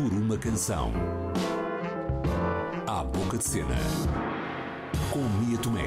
por uma canção. À boca de cena. Com Mia Tomé.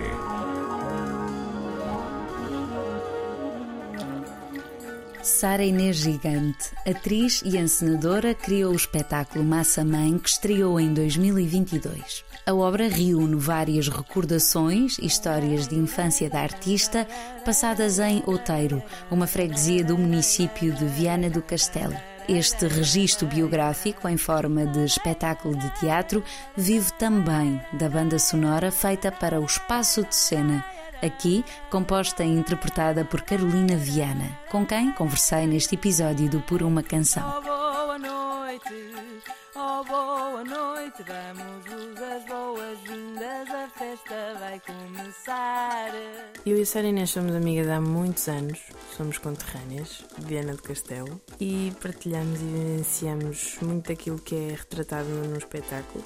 Sara Inês Gigante, atriz e encenadora, criou o espetáculo Massa Mãe que estreou em 2022. A obra reúne várias recordações e histórias de infância da artista passadas em Outeiro, uma freguesia do município de Viana do Castelo. Este registro biográfico, em forma de espetáculo de teatro, vive também da banda sonora feita para o Espaço de Cena, aqui composta e interpretada por Carolina Viana, com quem conversei neste episódio do Por Uma Canção. Oh, boa noite, oh, boa noite, damos-vos as a festa vai começar. Eu e a Sara Inês somos amigas há muitos anos, somos conterrâneas de Viana do Castelo e partilhamos e vivenciamos muito daquilo que é retratado no espetáculo.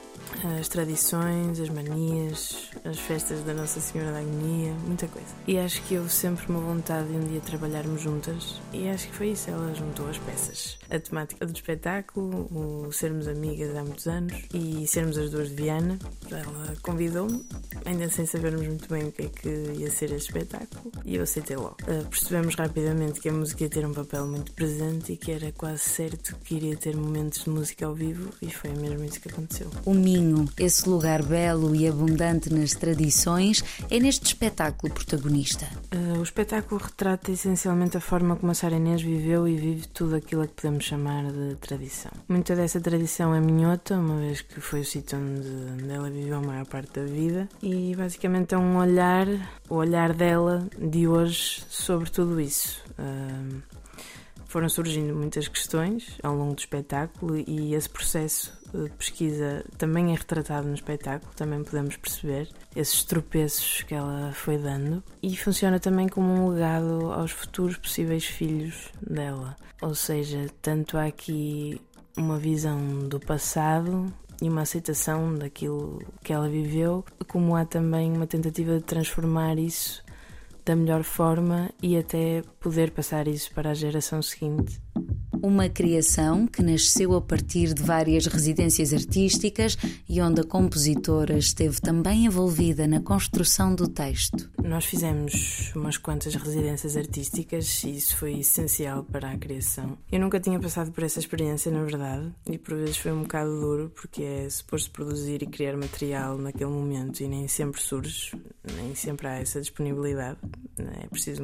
As tradições, as manias, as festas da Nossa Senhora da Agonia, muita coisa. E acho que houve sempre uma vontade de um dia trabalharmos juntas e acho que foi isso, ela juntou as peças. A temática do espetáculo, o sermos amigas há muitos anos e sermos as duas de Viana. Ela convidou-me, ainda sem sabermos muito bem o que é que ia ser este espetáculo, e eu aceitei logo. Uh, percebemos rapidamente que a música ia ter um papel muito presente e que era quase certo que iria ter momentos de música ao vivo, e foi mesmo isso que aconteceu. O Minho, esse lugar belo e abundante nas tradições, é neste espetáculo protagonista. Uh, o espetáculo retrata essencialmente a forma como a Sara Inês viveu e vive tudo aquilo a que podemos chamar de tradição. Muita dessa tradição é minhota, uma vez que foi o sítio onde, ela viveu a maior parte da vida, e basicamente é um olhar, o olhar dela de hoje sobre tudo isso. Uh, foram surgindo muitas questões ao longo do espetáculo e esse processo de pesquisa também é retratado no espetáculo, também podemos perceber esses tropeços que ela foi dando e funciona também como um legado aos futuros possíveis filhos dela. Ou seja, tanto há aqui uma visão do passado e uma aceitação daquilo que ela viveu, como há também uma tentativa de transformar isso da melhor forma e até poder passar isso para a geração seguinte. Uma criação que nasceu a partir de várias residências artísticas e onde a compositora esteve também envolvida na construção do texto. Nós fizemos umas quantas residências artísticas e isso foi essencial para a criação. Eu nunca tinha passado por essa experiência, na verdade, e por vezes foi um bocado duro porque é suposto produzir e criar material naquele momento e nem sempre surge, nem sempre há essa disponibilidade. É preciso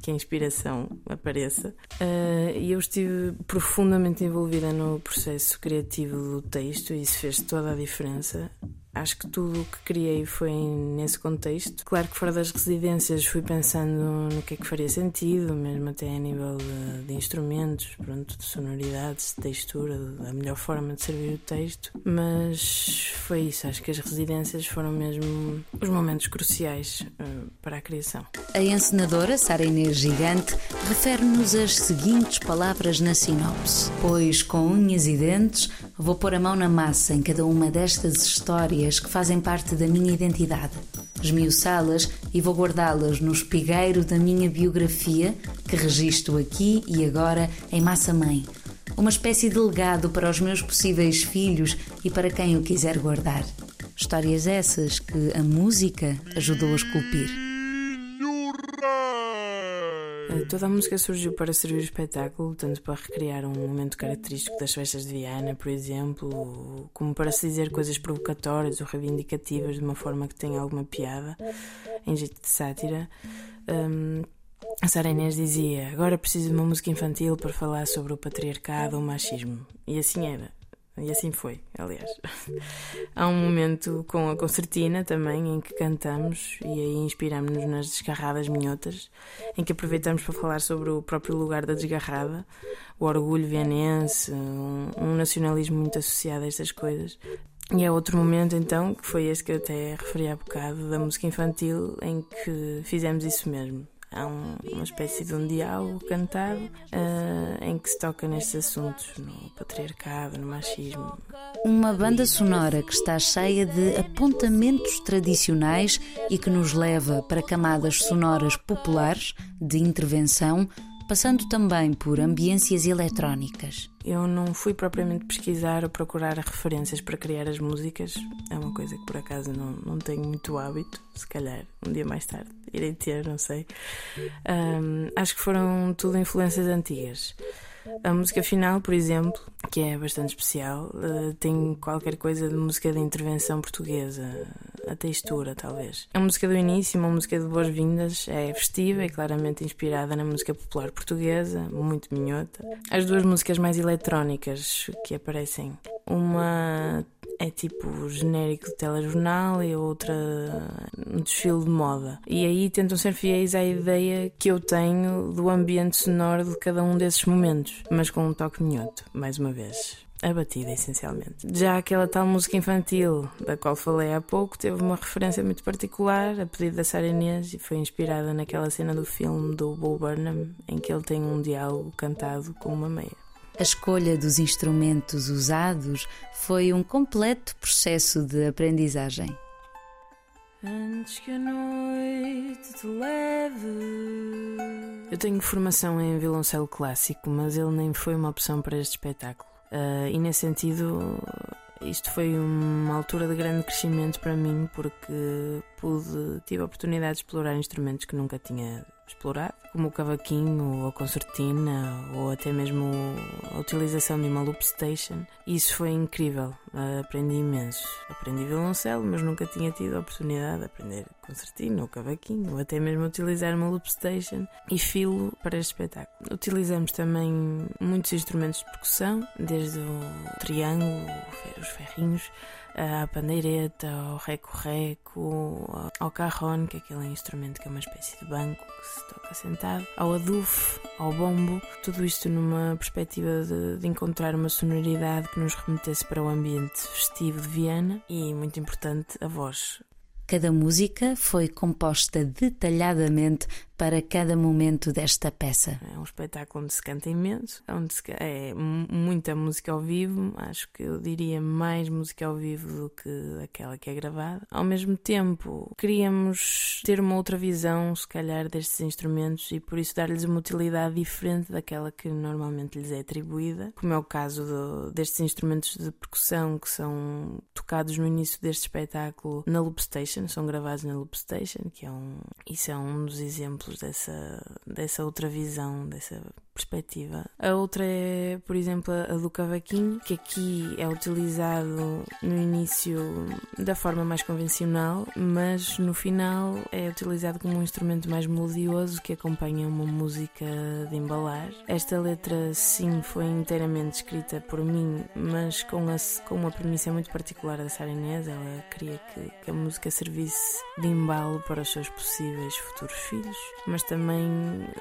que a inspiração apareça. Uh, e eu estive profundamente envolvida no processo criativo do texto e isso fez toda a diferença. Acho que tudo o que criei foi nesse contexto. Claro que fora das residências fui pensando no que é que faria sentido, mesmo até a nível de, de instrumentos, pronto, de sonoridades, de textura, da melhor forma de servir o texto. Mas foi isso, acho que as residências foram mesmo os momentos cruciais uh, para a criação. A encenadora Sara Inês Gigante refere-nos as seguintes palavras na sinopse: Pois com unhas e dentes vou pôr a mão na massa em cada uma destas histórias que fazem parte da minha identidade. Esmiuçá-las e vou guardá-las no espigueiro da minha biografia, que registro aqui e agora em Massa Mãe. Uma espécie de legado para os meus possíveis filhos e para quem o quiser guardar. Histórias essas que a música ajudou a esculpir. Toda a música surgiu para servir o espetáculo, tanto para recriar um momento característico das festas de Viana, por exemplo, como para se dizer coisas provocatórias ou reivindicativas de uma forma que tenha alguma piada, em jeito de sátira. Um, a Sara Inês dizia: Agora preciso de uma música infantil para falar sobre o patriarcado ou o machismo. E assim era. E assim foi, aliás. Há um momento com a concertina também em que cantamos e aí inspiramos-nos nas desgarradas minhotas, em que aproveitamos para falar sobre o próprio lugar da desgarrada, o orgulho vienense, um, um nacionalismo muito associado a estas coisas. E é outro momento então, que foi esse que eu até referi há bocado, da música infantil, em que fizemos isso mesmo. Há um, uma espécie de um diálogo cantado uh, em que se toca nestes assuntos, no patriarcado, no machismo. Uma banda sonora que está cheia de apontamentos tradicionais e que nos leva para camadas sonoras populares de intervenção, passando também por ambiências eletrónicas. Eu não fui propriamente pesquisar ou procurar referências para criar as músicas. É uma coisa que por acaso não, não tenho muito hábito. Se calhar um dia mais tarde irei ter, não sei. Um, acho que foram tudo influências antigas. A música final, por exemplo, que é bastante especial, uh, tem qualquer coisa de música de intervenção portuguesa, a textura, talvez. A música do início, uma música de boas-vindas, é festiva e claramente inspirada na música popular portuguesa, muito minhota. As duas músicas mais eletrónicas que aparecem, uma é tipo genérico de telejornal e outra um desfile de moda. E aí tentam ser fiéis à ideia que eu tenho do ambiente sonoro de cada um desses momentos, mas com um toque minhoto, mais uma vez. A batida, essencialmente. Já aquela tal música infantil da qual falei há pouco teve uma referência muito particular, a pedido da Sara Inês, e foi inspirada naquela cena do filme do Bo Burnham, em que ele tem um diálogo cantado com uma meia. A escolha dos instrumentos usados foi um completo processo de aprendizagem. Antes que a noite te leve. Eu tenho formação em violoncelo clássico, mas ele nem foi uma opção para este espetáculo. Uh, e nesse sentido, isto foi uma altura de grande crescimento para mim, porque pude, tive a oportunidade de explorar instrumentos que nunca tinha explorado, como o cavaquinho, a concertina, ou até mesmo a utilização de uma loop station. Isso foi incrível, aprendi imenso. Aprendi violoncelo, mas nunca tinha tido a oportunidade de aprender concertina, ou cavaquinho, ou até mesmo utilizar uma loop station e filo para este espetáculo. Utilizamos também muitos instrumentos de percussão, desde o triângulo, os ferrinhos, a pandeireta, ao reco-reco, ao carrón, que é aquele instrumento que é uma espécie de banco que se toca sentado, ao adufo, ao bombo, tudo isto numa perspectiva de, de encontrar uma sonoridade que nos remetesse para o ambiente festivo de Viana e, muito importante, a voz. Cada música foi composta detalhadamente para cada momento desta peça. É um espetáculo onde se canta imenso, onde se, é muita música ao vivo, acho que eu diria mais música ao vivo do que aquela que é gravada. Ao mesmo tempo, queríamos ter uma outra visão, se calhar, destes instrumentos e por isso dar-lhes uma utilidade diferente daquela que normalmente lhes é atribuída, como é o caso do, destes instrumentos de percussão que são tocados no início deste espetáculo na Loop Station, são gravados na Loop Station, que é um, isso é um dos exemplos exemplos dessa, dessa outra visão, dessa perspectiva. A outra é, por exemplo, a do cavaquinho, que aqui é utilizado no início da forma mais convencional, mas no final é utilizado como um instrumento mais melodioso que acompanha uma música de embalar. Esta letra, sim, foi inteiramente escrita por mim, mas com, a, com uma premissa muito particular da Sara Inês. Ela queria que, que a música servisse de embalo para os seus possíveis futuros filhos, mas também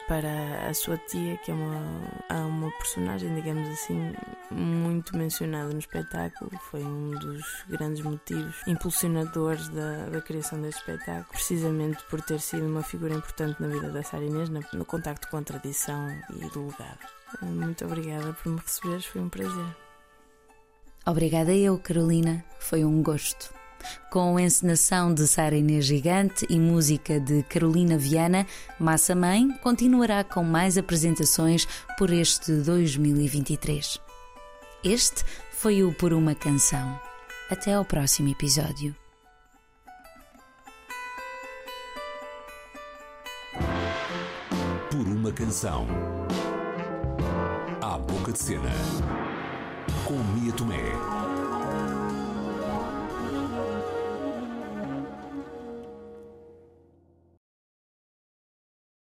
para a sua tia, que é uma, há uma personagem, digamos assim, muito mencionada no espetáculo. Foi um dos grandes motivos impulsionadores da, da criação deste espetáculo, precisamente por ter sido uma figura importante na vida da Sara Inês, no, contacto com a tradição e do legado. Muito obrigada por me receberes, foi um prazer. Obrigada eu, Carolina, foi um gosto com encenação de Sara Inês Gigante e música de Carolina Viana, Massa Mãe continuará com mais apresentações por este 2023. Este foi o Por uma Canção. Até ao próximo episódio. Por uma Canção. À Boca de Cena. Com Mia Tomé.